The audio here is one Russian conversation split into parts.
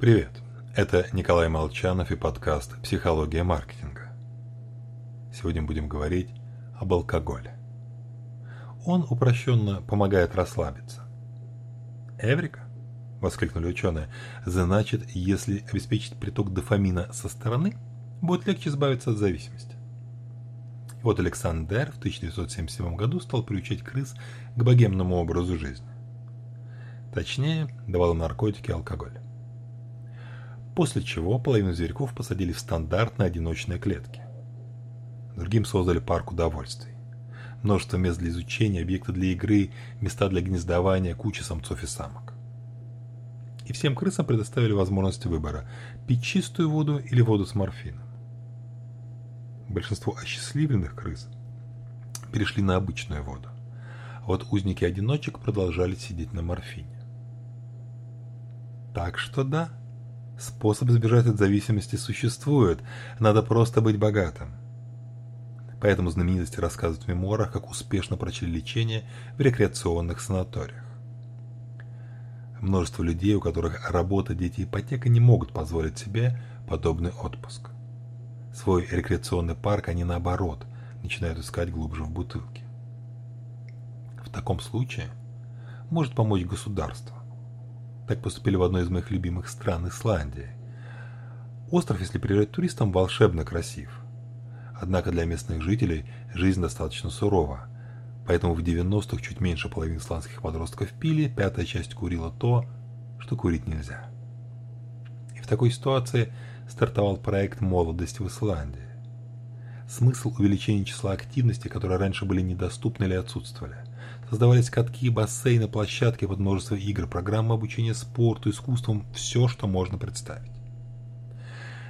Привет, это Николай Молчанов и подкаст «Психология маркетинга». Сегодня будем говорить об алкоголе. Он упрощенно помогает расслабиться. «Эврика?» – воскликнули ученые. «Значит, если обеспечить приток дофамина со стороны, будет легче избавиться от зависимости». И вот Александр в 1977 году стал приучать крыс к богемному образу жизни. Точнее, давал наркотики и алкоголь после чего половину зверьков посадили в стандартные одиночные клетки. Другим создали парк удовольствий. Множество мест для изучения, объекты для игры, места для гнездования, куча самцов и самок. И всем крысам предоставили возможность выбора – пить чистую воду или воду с морфином. Большинство осчастливленных крыс перешли на обычную воду, а вот узники-одиночек продолжали сидеть на морфине. Так что да, Способ избежать от зависимости существует, надо просто быть богатым. Поэтому знаменитости рассказывают в мемуарах, как успешно прочли лечение в рекреационных санаториях. Множество людей, у которых работа, дети ипотека, не могут позволить себе подобный отпуск. Свой рекреационный парк они наоборот начинают искать глубже в бутылке. В таком случае может помочь государство. Так поступили в одной из моих любимых стран, Исландии. Остров, если приезжать туристам, волшебно красив. Однако для местных жителей жизнь достаточно сурова. Поэтому в 90-х чуть меньше половины исландских подростков пили, пятая часть курила то, что курить нельзя. И в такой ситуации стартовал проект «Молодость в Исландии». Смысл увеличения числа активностей, которые раньше были недоступны или отсутствовали. Создавались катки, бассейны, площадки под множество игр, программы обучения спорту, искусством, все, что можно представить.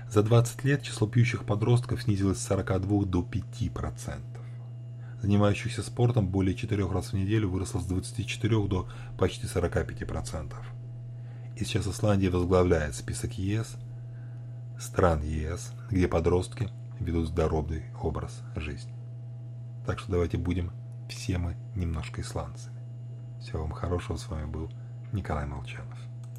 За 20 лет число пьющих подростков снизилось с 42 до 5%. Занимающихся спортом более 4 раз в неделю выросло с 24 до почти 45%. И сейчас Исландия возглавляет список ЕС, стран ЕС, где подростки ведут здоровый образ жизни. Так что давайте будем все мы немножко исландцами. Всего вам хорошего, с вами был Николай Молчанов.